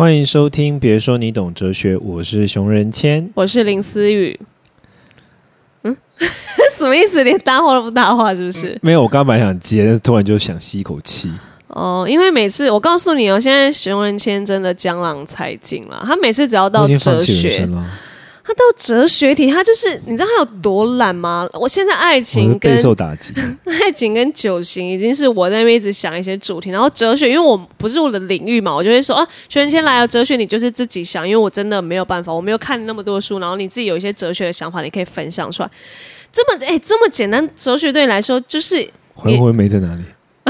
欢迎收听，别说你懂哲学，我是熊仁谦。我是林思雨。嗯，什么意思？连搭话都不搭话，是不是？没有，我刚刚本来想接，但是突然就想吸一口气。哦，因为每次我告诉你哦，现在熊仁谦真的江郎才尽了。他每次只要到哲学他到哲学题，他就是你知道他有多懒吗？我现在爱情是备跟受打击。爱情跟酒型已经是我在那边一直想一些主题，然后哲学，因为我不是我的领域嘛，我就会说啊，学员先来了，哲学你就是自己想，因为我真的没有办法，我没有看那么多书，然后你自己有一些哲学的想法，你可以分享出来。这么哎、这么简单，哲学对你来说就是，回魂没在哪里？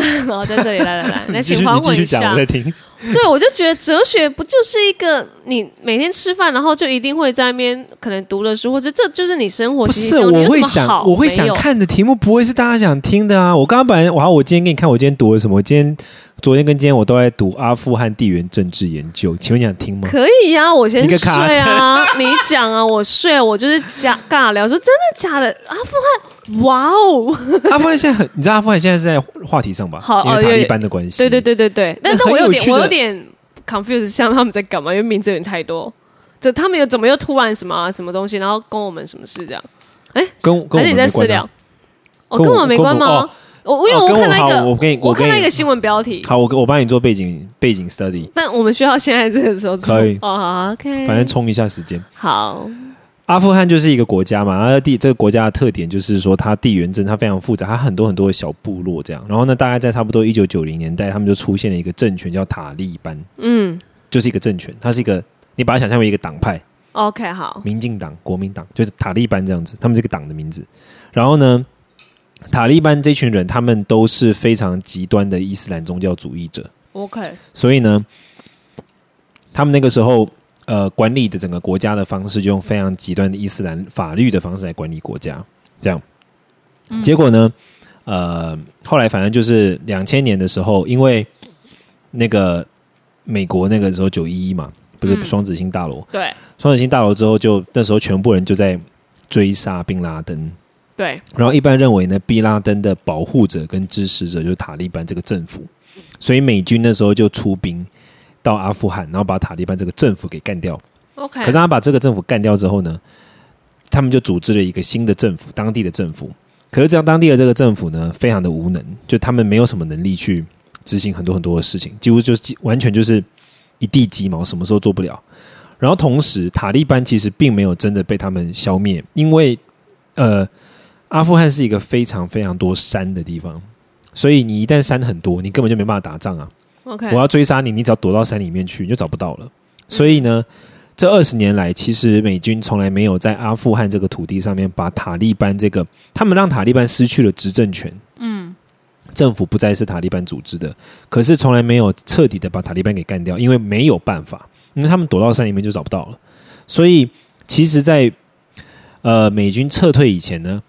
然后在这里来来来，来 请还你继续讲，魂一下我。在听。对，我就觉得哲学不就是一个你每天吃饭，然后就一定会在那边可能读了书，或者这就是你生活不是，我会想，好我会想看的题目不会是大家想听的啊。我刚刚本来，我好，我今天给你看，我今天读了什么？我今天、昨天跟今天我都在读阿富汗地缘政治研究，请问你想听吗？可以呀、我先睡啊，你讲啊，我睡啊，我就是假尬聊，说真的假的？阿富汗，哇哦，阿富汗现在很，你知道阿富汗现在是在话题上吧？好因为塔利哦有班的关系。对对对对对，但是我有点有我有点 confused，像他们在干嘛？因为名字有点太多，就他们又怎么又突然什么、啊、什么东西，然后跟我们什么事这样？哎，跟跟你在们没关啊私聊？哦，跟我跟我没关吗哦？我因为我看到一个，我给你我我给你看到一个新闻标题，好，我我帮你做背景背景 study，但我们需要现在这个时候做。可以。哦，好，OK，反正冲一下时间。好，阿富汗就是一个国家嘛，然后地这个国家的特点就是说它地缘政它非常复杂，它很多很多的小部落这样。然后呢，大概在差不多一九九零年代，他们就出现了一个政权叫塔利班，嗯。就是一个政权，它是一个你把它想象为一个党派，，OK，好，民进党、国民党，就是塔利班这样子，他们这个党的名字。然后呢，塔利班这群人他们都是非常极端的伊斯兰宗教主义者，OK，所以呢，他们那个时候呃管理的整个国家的方式，就用非常极端的伊斯兰法律的方式来管理国家，这样。结果呢，呃，后来反正就是两千年的时候，因为那个美国那个时候九一一嘛，不是嗯。双子星大楼，对。双子星大楼之后就那时候全部人就在追杀宾拉登，对，然后一般认为呢，毕拉登的保护者跟支持者就是塔利班这个政府，所以美军那时候就出兵到阿富汗，然后把塔利班这个政府给干掉。OK，可是他把这个政府干掉之后呢，他们就组织了一个新的政府，当地的政府。可是这样当地的这个政府呢，非常的无能，就他们没有什么能力去执行很多很多的事情，几乎就是完全就是一地鸡毛，什么时候做不了。然后同时，塔利班其实并没有真的被他们消灭，因为呃，阿富汗是一个非常非常多山的地方，所以你一旦山很多，你根本就没办法打仗啊。OK，我要追杀你，你只要躲到山里面去，你就找不到了。所以呢，这二十年来，其实美军从来没有在阿富汗这个土地上面把塔利班这个，他们让塔利班失去了执政权，嗯政府不再是塔利班组织的，可是从来没有彻底的把塔利班给干掉，因为没有办法，因为他们躲到山里面就找不到了。所以，其实在，呃美军撤退以前呢，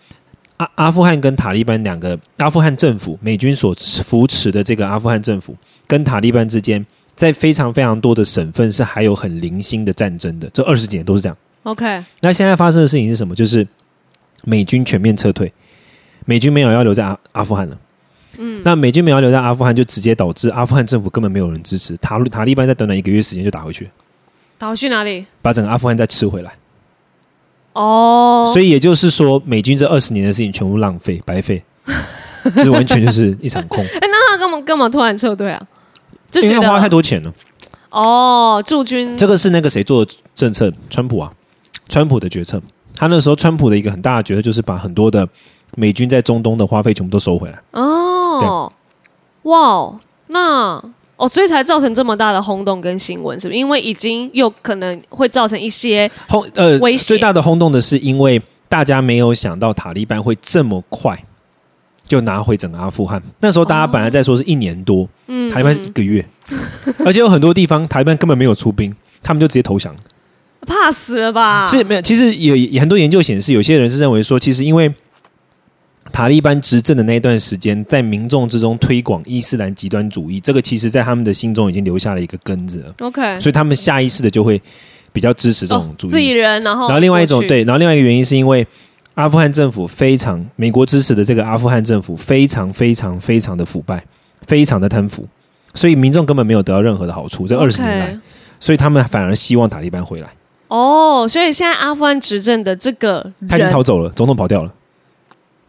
阿阿富汗跟塔利班两个阿富汗政府，美军所扶持的这个阿富汗政府跟塔利班之间，在非常非常多的省份是还有很零星的战争的，这二十几年都是这样。OK，那现在发生的事情是什么？就是美军全面撤退，美军没有要留在阿阿富汗了。嗯，那美军没有留在阿富汗，就直接导致阿富汗政府根本没有人支持塔塔利班，在短短一个月时间就打回去，打回去哪里？把整个阿富汗再吃回来。哦，所以也就是说，美军这二十年的事情全部浪费白费，这 完全就是一场空，哎，那他干嘛干嘛突然撤退啊？就觉得因为他花太多钱了。哦，驻军这个是那个谁做的政策？川普啊，川普的决策。他那时候川普的一个很大的决策就是把很多的美军在中东的花费全部都收回来。哦，哇哦，那哦，所以才造成这么大的轰动跟新闻，是不是？因为已经有可能会造成一些轰呃威胁最大的轰动的是，因为大家没有想到塔利班会这么快就拿回整个阿富汗。那时候大家本来在说是一年多，嗯塔利班是一个月，而且有很多地方塔利班根本没有出兵，他们就直接投降。怕死了吧？是没有，其实也也很多研究显示，有些人是认为说，其实因为塔利班执政的那一段时间，在民众之中推广伊斯兰极端主义，这个其实在他们的心中已经留下了一个根子了，OK，所以他们下意识的就会比较支持这种主义。哦自己人，然后然后另外一种对，然后另外一个原因是因为阿富汗政府非常美国支持的这个阿富汗政府非常非常非常的腐败，非常的贪腐，所以民众根本没有得到任何的好处。这二十年来所以他们反而希望塔利班回来。哦，所以现在阿富汗执政的这个他已经，逃走了，总统跑掉了。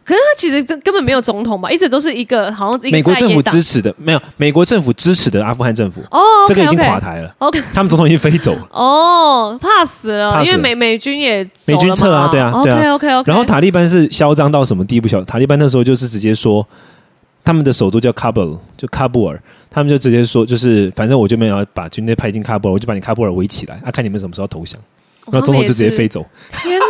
可是他其实这根本没有总统吧，一直都是一个好像一个美国政府支持的没有，美国政府支持的阿富汗政府，哦这个已经垮台了，OK，他们总统已经飞走了。哦，怕死了，怕死了因为美美军也美军撤啊对啊对啊 OK OK OK，然后塔利班是嚣张到什么地步？小塔利班那时候就是直接说，他们的首都叫喀布尔，就喀布尔，他们就直接说，就是反正我就没有把军队派进喀布尔，我就把你喀布尔围起来，啊，看你们什么时候投降。然后总统就直接飞。走。天哪，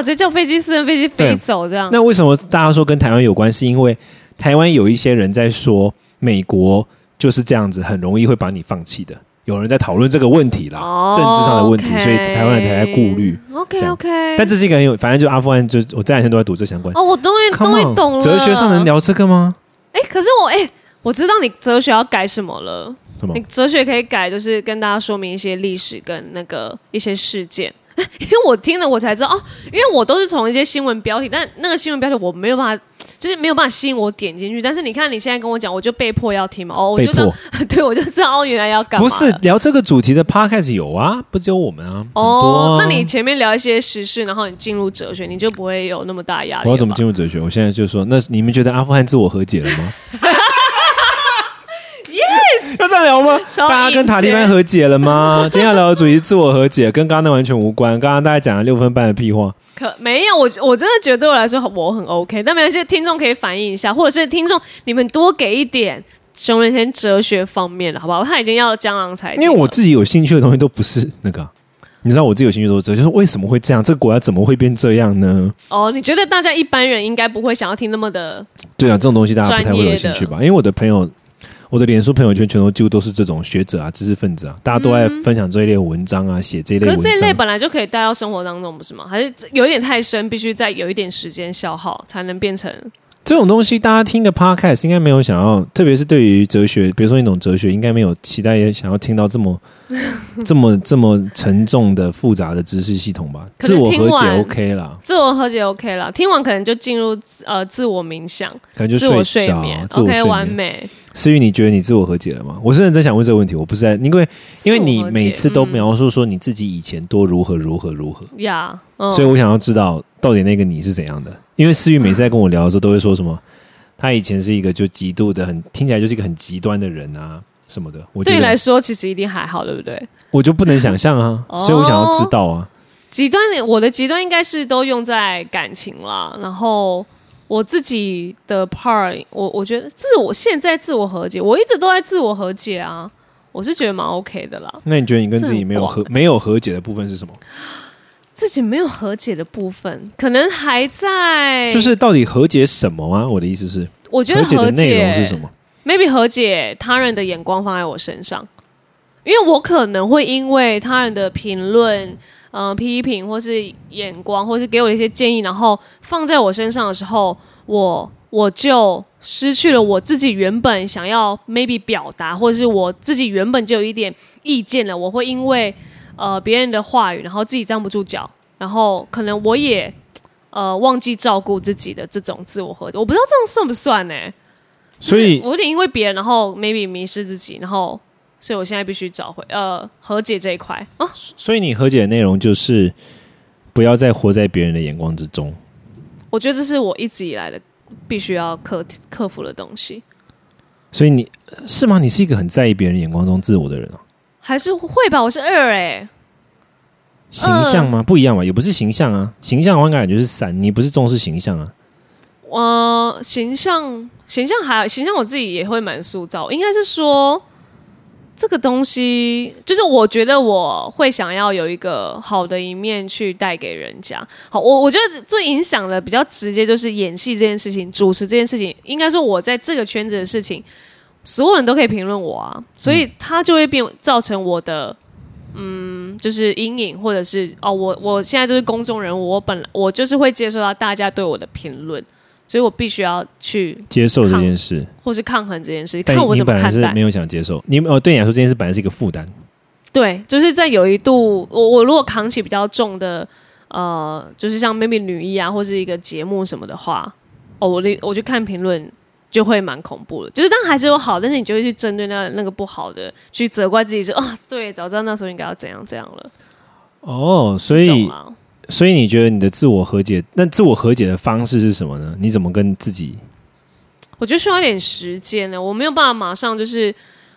直接叫飞机私人飞机飞走这样。那为什么大家说跟台湾有关？是因为台湾有一些人在说，美国就是这样子，很容易会把你放弃的。有人在讨论这个问题啦，哦政治上的问题所以台湾人才在顾虑。OK OK，但这是一个很有，反正就阿富汗，就我这两天都在读这相关。哦，我终于终于懂了。哲学上能？聊这个吗？哎，可是我哎，我知道你哲学要改什么了。什么你？哲学可以改，就是跟大家说明一些历史跟那个一些事件。因为我听了，我才知道哦，因为我都是从一些新闻标题，但那个新闻标题我没有办法，就是没有办法吸引我点进去。但是你看你现在跟我讲，我就被迫要听嘛，哦，我就知道，对我就知道哦，原来要干嘛。不是聊这个主题的 podcast 有啊，不只有我们啊，哦，啊那你前面聊一些时事，然后你进入哲学，你就不会有那么大压力。我要怎么进入哲学？我现在就说，那你们觉得阿富汗自我和解了吗 要这样聊吗？大家跟塔利班和解了吗？今天要聊的主题是自我和解，跟刚刚那完全无关。刚刚大家讲了六分半的屁话，可没有，我我真的觉得对我来说我很 OK，但没关系，听众可以反映一下，或者是听众你们多给一点熊仁谦哲学方面的好不好？他已经要江郎才尽，因为我自己有兴趣的东西都不是那个啊。你知道我自己有兴趣都是这个，就是为什么会这样？这个国家怎么会变这样呢？哦，你觉得大家一般人应该不会想要听那么的对啊，这种东西大家不太会有兴趣吧？因为我的朋友，我的脸书朋友圈全都几乎都是这种学者啊、知识分子啊，大家都在分享这一类文章啊，写这一类文可是这一类。本来就可以带到生活当中，不是吗？还是有一点太深，必须再有一点时间消耗才能变成这种东西，大家听个 podcast 应该没有想要，特别是对于哲学，比如说你懂哲学，应该没有期待也想要听到这么 这么这么沉重的复杂的知识系统吧？自我和解 OK 啦，自我和解 OK 啦，听完可能就进入自呃自我冥想、可能就自我睡着睡眠自我，OK 睡眠。完美。思雨，你觉得你自我和解了吗？我是认真想问这个问题，我不是在，因为因为你每次都嗯描述说你自己以前多如何如何如何，呀，嗯所以我想要知道到底那个你是怎样的。因为思雨每次在跟我聊的时候，都会说什么，他以前是一个就极度的很听起来就是一个很极端的人啊什么的。我对你来说其实一定还好，对不对？我就不能想象啊，哦所以我想要知道啊。极端的，我的极端应该是都用在感情啦，然后我自己的 part，我我觉得自我现在自我和解，我一直都在自我和解啊，我是觉得蛮 OK 的啦。那你觉得你跟自己没有和没有和解的部分是什么？自己没有和解的部分，可能还在，就是到底和解什么啊？我的意思是，我觉得和解的内容是什么？maybe 和解他人的眼光放在我身上，因为我可能会因为他人的评论、呃批评或是眼光，或是给我的一些建议，然后放在我身上的时候，我我就失去了我自己原本想要 maybe 表达，或者是我自己原本就有一点意见了，我会因为呃别人的话语，然后自己站不住脚，然后可能我也呃忘记照顾自己的这种自我和解，我不知道这样算不算呢、所以我有点因为别人，然后 maybe 迷失自己，然后所以我现在必须找回呃和解这一块啊。所以你和解的内容就是不要再活在别人的眼光之中。我觉得这是我一直以来的必须要克克服的东西，所以你是吗？你是一个很在意别人眼光中自我的人啊？还是会吧？我是二哎、形象吗？不一样吧？也不是形象啊，形象我感觉是三，你不是重视形象啊？呃，形象形象还形象我自己也会蛮塑造，应该是说这个东西，就是我觉得我会想要有一个好的一面去带给人家。好，我我觉得最影响的比较直接就是演戏这件事情，主持这件事情，应该说我在这个圈子的事情，所有人都可以评论我啊，所以它就会变造成我的。嗯，就是阴影，或者是哦，我我现在就是公众人物，我本来我就是会接受到大家对我的评论，所以我必须要去接受这件事，或是抗衡这件事，看我怎么看待本来是没。有想接受，你哦，对你来说这件事本来是一个负担，对，就是在有一度，我我如果扛起比较重的，呃，就是像 maybe 女一啊，或是一个节目什么的话，哦，我的我去看评论，就会蛮恐怖的。就是当然还是有好，但是你就会去针对那那个不好的，去责怪自己说啊，对，早知道那时候应该要怎样怎样了。哦，所以啊所以你觉得你的自我和解，那自我和解的方式是什么呢？你怎么跟自己？我觉得需要一点时间呢，我没有办法马上就是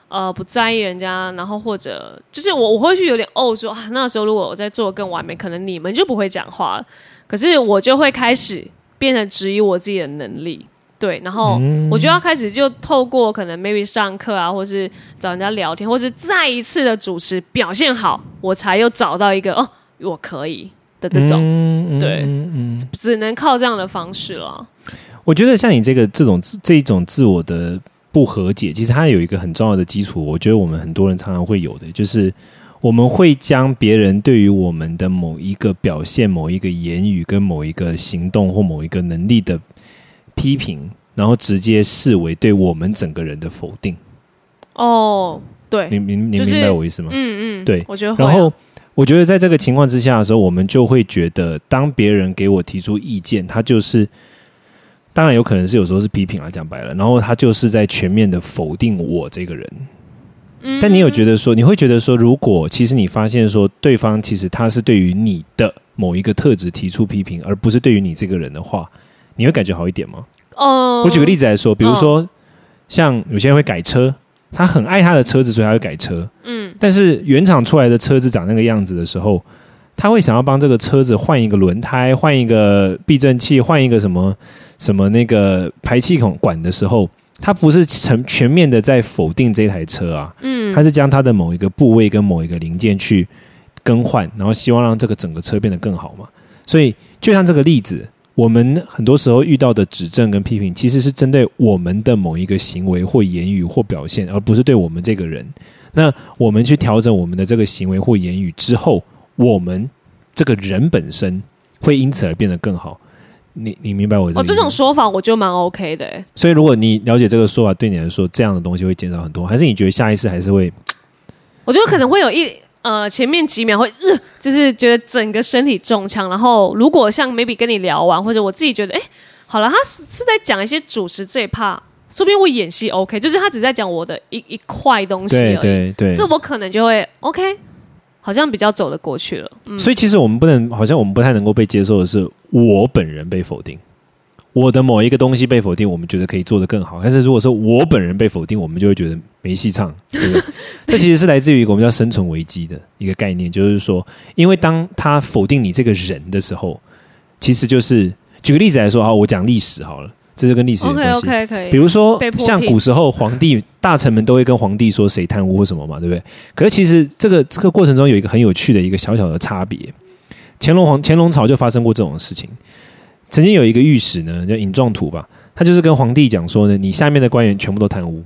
呃不在意人家，然后或者就是我我会去有点哦说啊，那时候如果我在做更完美，可能你们就不会讲话了。可是我就会开始变得质疑我自己的能力，对，然后我就要开始就透过可能 maybe 上课啊，或是找人家聊天，或是再一次的主持表现好，我才又找到一个哦我可以的这种，嗯对嗯嗯只能靠这样的方式了。我觉得像你这个这种这一种自我的不和解，其实它有一个很重要的基础，我觉得我们很多人常常会有的，就是我们会将别人对于我们的某一个表现、某一个言语、跟某一个行动或某一个能力的批评，然后直接视为对我们整个人的否定。哦，对，你明你就是明白我意思吗？嗯嗯，对我觉得啊、然后我觉得在这个情况之下的时候，我们就会觉得，当别人给我提出意见，他就是，当然有可能是有时候是批评啊，讲白了，然后他就是在全面的否定我这个人。嗯但你有觉得说，你会觉得说，如果其实你发现说，对方其实他是对于你的某一个特质提出批评，而不是对于你这个人的话，你会感觉好一点吗？哦，我举个例子来说，比如说，像有些人会改车，他很爱他的车子，所以他会改车。嗯，但是原厂出来的车子长那个样子的时候，他会想要帮这个车子换一个轮胎、换一个避震器、换一个什么什么那个排气孔管的时候，他不是全全面的在否定这台车啊，嗯，他是将它的某一个部位跟某一个零件去更换，然后希望让这个整个车变得更好嘛。所以就像这个例子，我们很多时候遇到的指正跟批评，其实是针对我们的某一个行为或言语或表现，而不是对我们这个人。那我们去调整我们的这个行为或言语之后，我们这个人本身会因此而变得更好。你你明白我的哦，这意思吗种说法我就蛮 OK 的、欸。所以如果你了解这个说法，对你来说这样的东西会减少很多，还是你觉得下一次还是会我觉得可能会有一呃前面几秒会、呃，就是觉得整个身体中枪，然后如果像 maybe 跟你聊完，或者我自己觉得，哎、好了，他是是在讲一些主持这一 part，说不定我演戏 OK，就是他只在讲我的一一块东西而对已，对对，这我可能就会 OK，好像比较走得过去了。嗯，所以其实我们不能，好像我们不太能够被接受的是，我本人被否定，我的某一个东西被否定，我们觉得可以做得更好。但是如果说我本人被否定，我们就会觉得没戏唱，对不对？这其实是来自于一个我们叫生存危机的一个概念，就是说，因为当他否定你这个人的时候，其实就是举个例子来说啊，我讲历史好了，这是跟历史有关系。OK 可以，比如说像古时候皇帝大臣们都会跟皇帝说谁贪污或什么嘛，对不对？可是其实这个这个过程中有一个很有趣的一个小小的差别。乾隆皇乾隆朝就发生过这种事情。曾经有一个御史呢，叫尹壮图吧，他就是跟皇帝讲说呢，你下面的官员全部都贪污。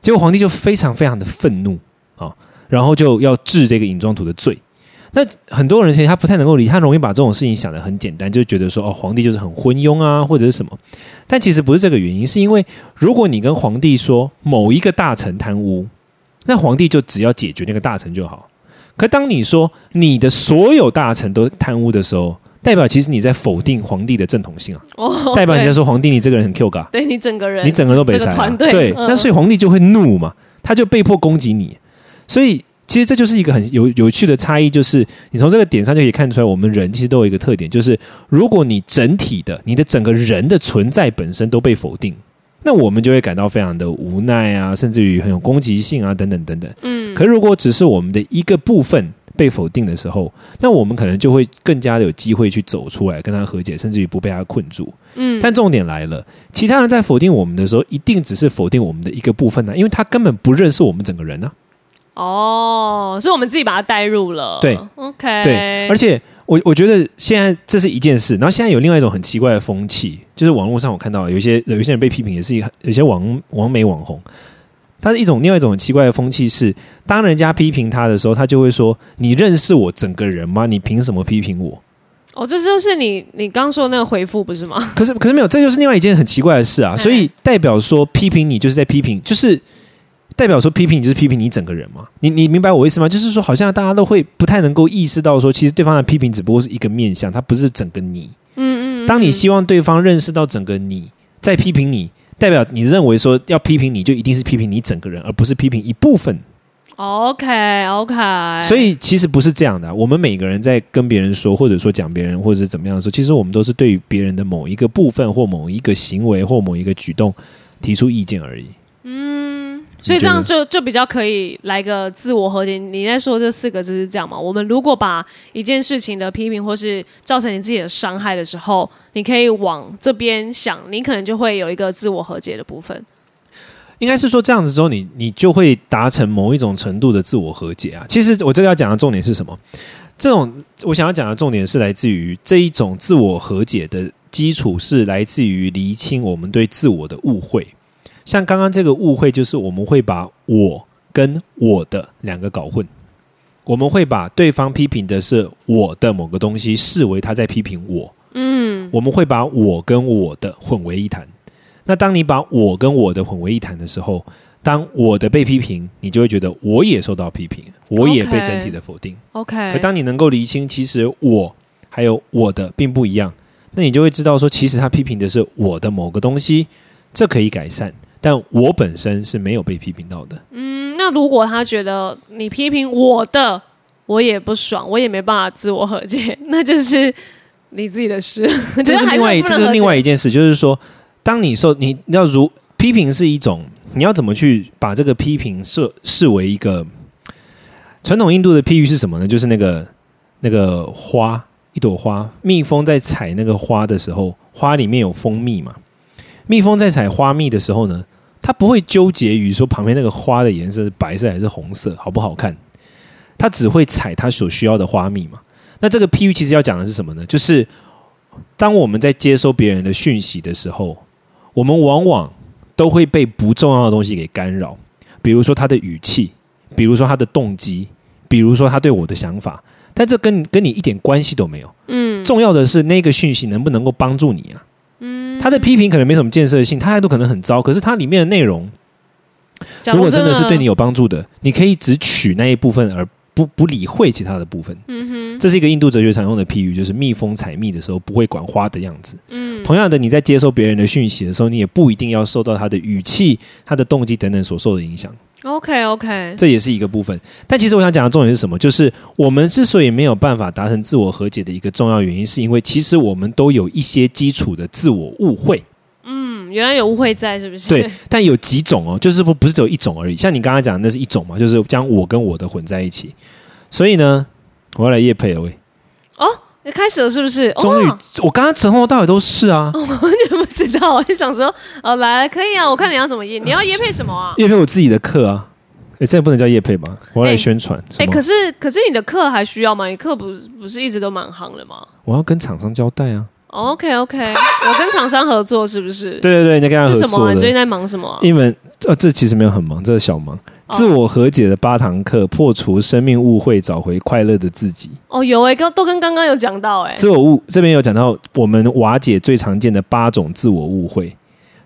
结果皇帝就非常非常的愤怒啊，然后就要治这个尹壮图的罪。那很多人其实他不太能够理，他容易把这种事情想得很简单，就觉得说哦，皇帝就是很昏庸啊，或者是什么。但其实不是这个原因，是因为如果你跟皇帝说某一个大臣贪污，那皇帝就只要解决那个大臣就好。可当你说你的所有大臣都贪污的时候，代表其实你在否定皇帝的正统性啊，哦，代表你在对说皇帝你这个人很 Q 嘎，对你整个人，你整个都被塞、啊，这个团队对，嗯。那所以皇帝就会怒嘛，他就被迫攻击你，所以。其实这就是一个很有有趣的差异，就是你从这个点上就可以看出来，我们人其实都有一个特点，就是如果你整体的、你的整个人的存在本身都被否定，那我们就会感到非常的无奈啊，甚至于很有攻击性啊，等等等等。嗯，可如果只是我们的一个部分被否定的时候，那我们可能就会更加的有机会去走出来，跟他和解，甚至于不被他困住。嗯，但重点来了，其他人在否定我们的时候，一定只是否定我们的一个部分呢、因为他根本不认识我们整个人呢、哦，是我们自己把他带入了，对，OK，对，而且我我觉得现在这是一件事，然后现在有另外一种很奇怪的风气，就是网络上我看到有一些有一些人被批评，也是一有些网网美网红，他是一种另外一种很奇怪的风气是，当人家批评他的时候，他就会说：“你认识我整个人吗？你凭什么批评我哦，这就是你你刚说的那个回复不是吗？？” 可是可是没有，这就是另外一件很奇怪的事啊。嗯所以代表说批评你就是在批评，就是。代表说批评你就是批评你整个人嘛？你你明白我意思吗？就是说，好像大家都会不太能够意识到说，其实对方的批评只不过是一个面相，它不是整个你。嗯嗯，当你希望对方认识到整个你在批评你代表你认为说要批评你就一定是批评你整个人，而不是批评一部分。OK OK，所以其实不是这样的啊、我们每个人在跟别人说，或者说讲别人，或者是怎么样的时候，其实我们都是对于别人的某一个部分或某一个行为或某一个举动提出意见而已。所以这样就就比较可以来个自我和解。你在说这四个字是这样吗？我们如果把一件事情的批评或是造成你自己的伤害的时候，你可以往这边想，你可能就会有一个自我和解的部分。应该是说这样子之后，你你就会达成某一种程度的自我和解啊。其实我这个要讲的重点是什么？这种我想要讲的重点是来自于这一种自我和解的基础是来自于厘清我们对自我的误会。像刚刚这个误会，就是我们会把我跟我的两个搞混，我们会把对方批评的是我的某个东西视为他在批评我。嗯，我们会把我跟我的混为一谈。那当你把我跟我的混为一谈的时候，当我的被批评，你就会觉得我也受到批评，我也被整体的否定。OK，可当你能够厘清，其实我还有我的并不一样，那你就会知道说，其实他批评的是我的某个东西，这可以改善，但我本身是没有被批评到的。嗯，那如果他觉得你批评我的，我也不爽，我也没办法自我和解，那就是你自己的事。我觉得还这是另外一这是另外一件事，就是说，当你受你要如批评是一种，你要怎么去把这个批评设视为一个传统印度的譬喻是什么呢？就是那个那个花，一朵花，蜜蜂在采那个花的时候，花里面有蜂蜜嘛，蜜蜂在采花蜜的时候呢，它不会纠结于说旁边那个花的颜色是白色还是红色，好不好看，他只会采他所需要的花蜜嘛。那这个譬喻其实要讲的是什么呢？就是当我们在接收别人的讯息的时候，我们往往都会被不重要的东西给干扰，比如说他的语气，比如说他的动机，比如说他对我的想法，但这跟跟你一点关系都没有。嗯重要的是那个讯息能不能够帮助你啊？嗯，他的批评可能没什么建设性，他态度可能很糟，可是它里面的内容，如果真真的是对你有帮助的，你可以只取那一部分，而不不理会其他的部分。嗯哼，这是一个印度哲学常用的譬喻，就是蜜蜂采蜜的时候不会管花的样子。嗯同样的，你在接收别人的讯息的时候，你也不一定要受到他的语气、他的动机等等所受的影响，OK OK，这也是一个部分。但其实我想讲的重点是什么？就是我们之所以没有办法达成自我和解的一个重要原因，是因为其实我们都有一些基础的自我误会。嗯，原来有误会在是不是？对，但有几种哦，就是不不是只有一种而已。像你刚刚讲的那是一种嘛，就是将我跟我的混在一起。所以呢，我要来夜配了喂。开始了是不是？终于哦，我刚刚从头到尾都是啊。我完全不知道，我就想说，哦，来可以啊，我看你要怎么验，你要验配什么啊？夜配我自己的课啊，诶，这不能叫夜配吧？我要来哎宣传。什哎、可是可是你的课还需要吗？你课不是不是一直都蛮行的吗我要跟厂商交代啊。？OK OK，我跟厂商合作是不是？对对对，你跟他合是什么啊？你最近。在忙什么啊、一门呃，这其实没有很忙，这是小忙。哦自我和解的八堂课，破除生命误会，找回快乐的自己。哦，有哎、刚都跟刚刚有讲到哎、自我误这边有讲到，我们瓦解最常见的八种自我误会：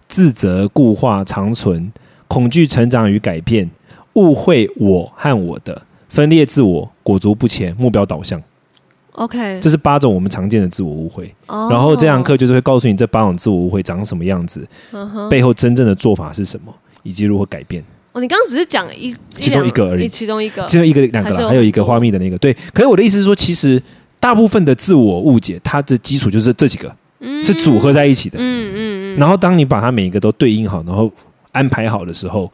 自责、固化、长存、恐惧、成长与改变、误会我和我的、分裂自我、裹足不前、目标导向。OK，这是八种我们常见的自我误会。哦然后这堂课就是会告诉你这八种自我误会长什么样子，背后真正的做法是什么，以及如何改变。哦，你刚刚只是讲一其中一个而已其中一个其中一个两个啦，还有一个花蜜的那个。对，可是我的意思是说，其实大部分的自我误解，它的基础就是这几个，是组合在一起的。嗯嗯嗯，然后当你把它每一个都对应好，然后安排好的时候，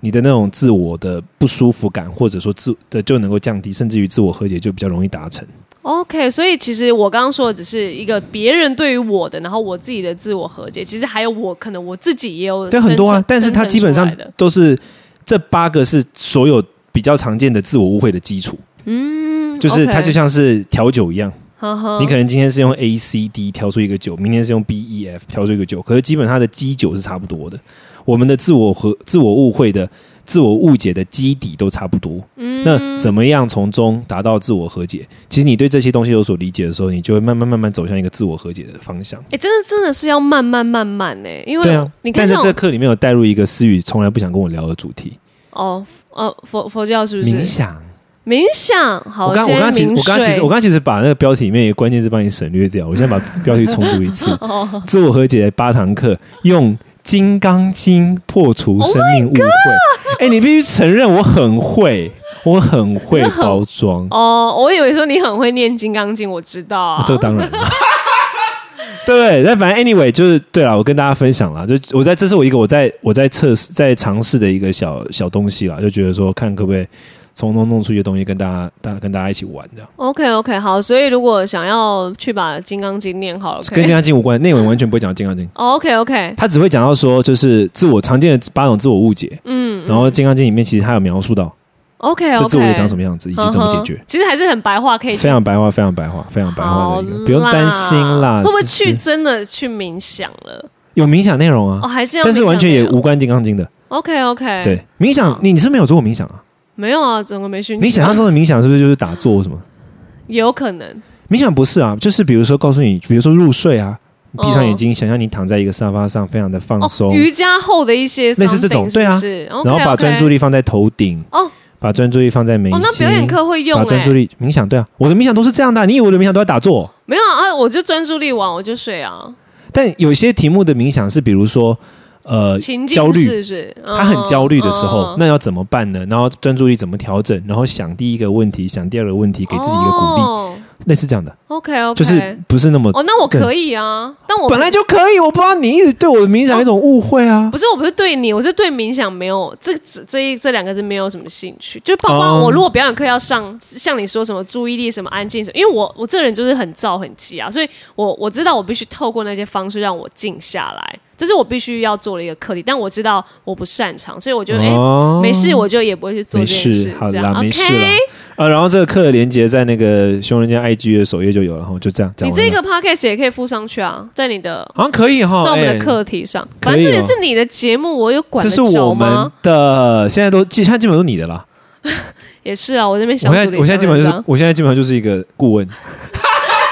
你的那种自我的不舒服感，或者说自的就能够降低，甚至于自我和解就比较容易达成。OK，所以其实我刚刚说的只是一个别人对于我的，然后我自己的自我和解，其实还有我可能我自己也有对，很多啊，但是它基本上都是这八个是所有比较常见的自我误会的基础。嗯，就是它就像是调酒一样，呵呵你可能今天是用 A C D 调出一个酒，明天是用 B E F 调出一个酒，可是基本它的基酒是差不多的。我们的自我和自我误会的、自我误解的基底都差不多。嗯那怎么样从中达到自我和解？其实你对这些东西有所理解的时候，你就会慢慢慢慢走向一个自我和解的方向。哎、真的真的是要慢慢慢慢呢、因为对啊，但是你看像这课里面有带入一个思雨从来不想跟我聊的主题哦呃佛佛教是不是冥想。冥想？好，我刚我刚刚其实我刚刚其实我刚刚其实把那个标题里面一个关键字帮你省略掉，我现在把标题重读一次。哦自我和解的八堂课，用金刚经破除生命误会。哎、你必须承认我很会，我很会包装。哦，我以为说你很会念《金刚经》，我知道啊。这个当然了。对，但反正 anyway 就是对了，我跟大家分享了，就我在这是我一个我在我在测试在尝试的一个小小东西啦，就觉得说看可不可以从中弄出一些东西跟大家大跟大家一起玩这样，OK OK，好，所以如果想要去把《金刚经》念好了，跟金刚经无关，内文完全不会讲金刚经，OK OK，他只会讲到说就是自我常见的八种自我误解，嗯，然后金刚经里面其实他有描述到 OK 这自我长什么样子以及怎么解决。其实还是很白话，可以去非常白话，非常白话，非常白话的一个，不用担心啦。会不会去真的去冥想了？有冥想内容啊哦，？还是要但是完全也无关金刚经的。OK OK，，对，冥想，你你是没有做过冥想啊？没有啊，整个没兴趣。你想象中的冥想是不是就是打坐或什么？有可能。冥想不是啊，就是比如说告诉你，比如说入睡啊，哦闭上眼睛，想象你躺在一个沙发上，非常的放哦，松，瑜伽后的一些类似这种对啊。然后把专注力放在头顶，哦。把专注力放在眉哦，那心表，演课会用把专注哎，力冥想，对啊，我的冥想都是这样的啊，你以为我的冥想都在打坐？没有啊，我就专注力完我就睡啊，但有些题目的冥想是，比如说，呃，情境焦虑他很焦虑的时候，嗯那要怎么办呢？然后专注力怎么调整？然后想第一个问题，想第二个问题，给自己一个鼓励，哦类似这样的，OK OK，就是不是那么哦，那我可以啊，但我本来就可以。我不知道你一直对我的冥想有一种误会啊。不是，我不是对你，我是对冥想没有这这这一这两个字没有什么兴趣。就包括哦我如果表演课要上，像你说什么注意力什么安静什么，因为我我这个人就是很躁很急啊，所以我我知道我必须透过那些方式让我静下来，这是我必须要做的一个课题。但我知道我不擅长，所以我就哎、哦没事，我就也不会去做没这件事事，。好啦，没事啦。啊，然后这个课的连接在那个熊人间 IG 的首页就有了，然后就这样。你这个 podcast 也可以附上去啊，在你的好像可以哈，在我们的哎课题上，反正这也哦是你的节目，我有管这得着是我们吗？的，现在都基，现在基本都是你的啦。也是啊，我这边小助理我现在我现在基本上就是我现在基本上就是一个顾问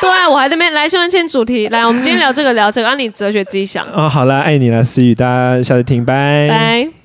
对啊，我还在那边来新闻先主题，来，我们今天聊这个聊这个，让、你哲学自己想，哦。好啦，爱你啦，思雨，大家下次听，拜拜。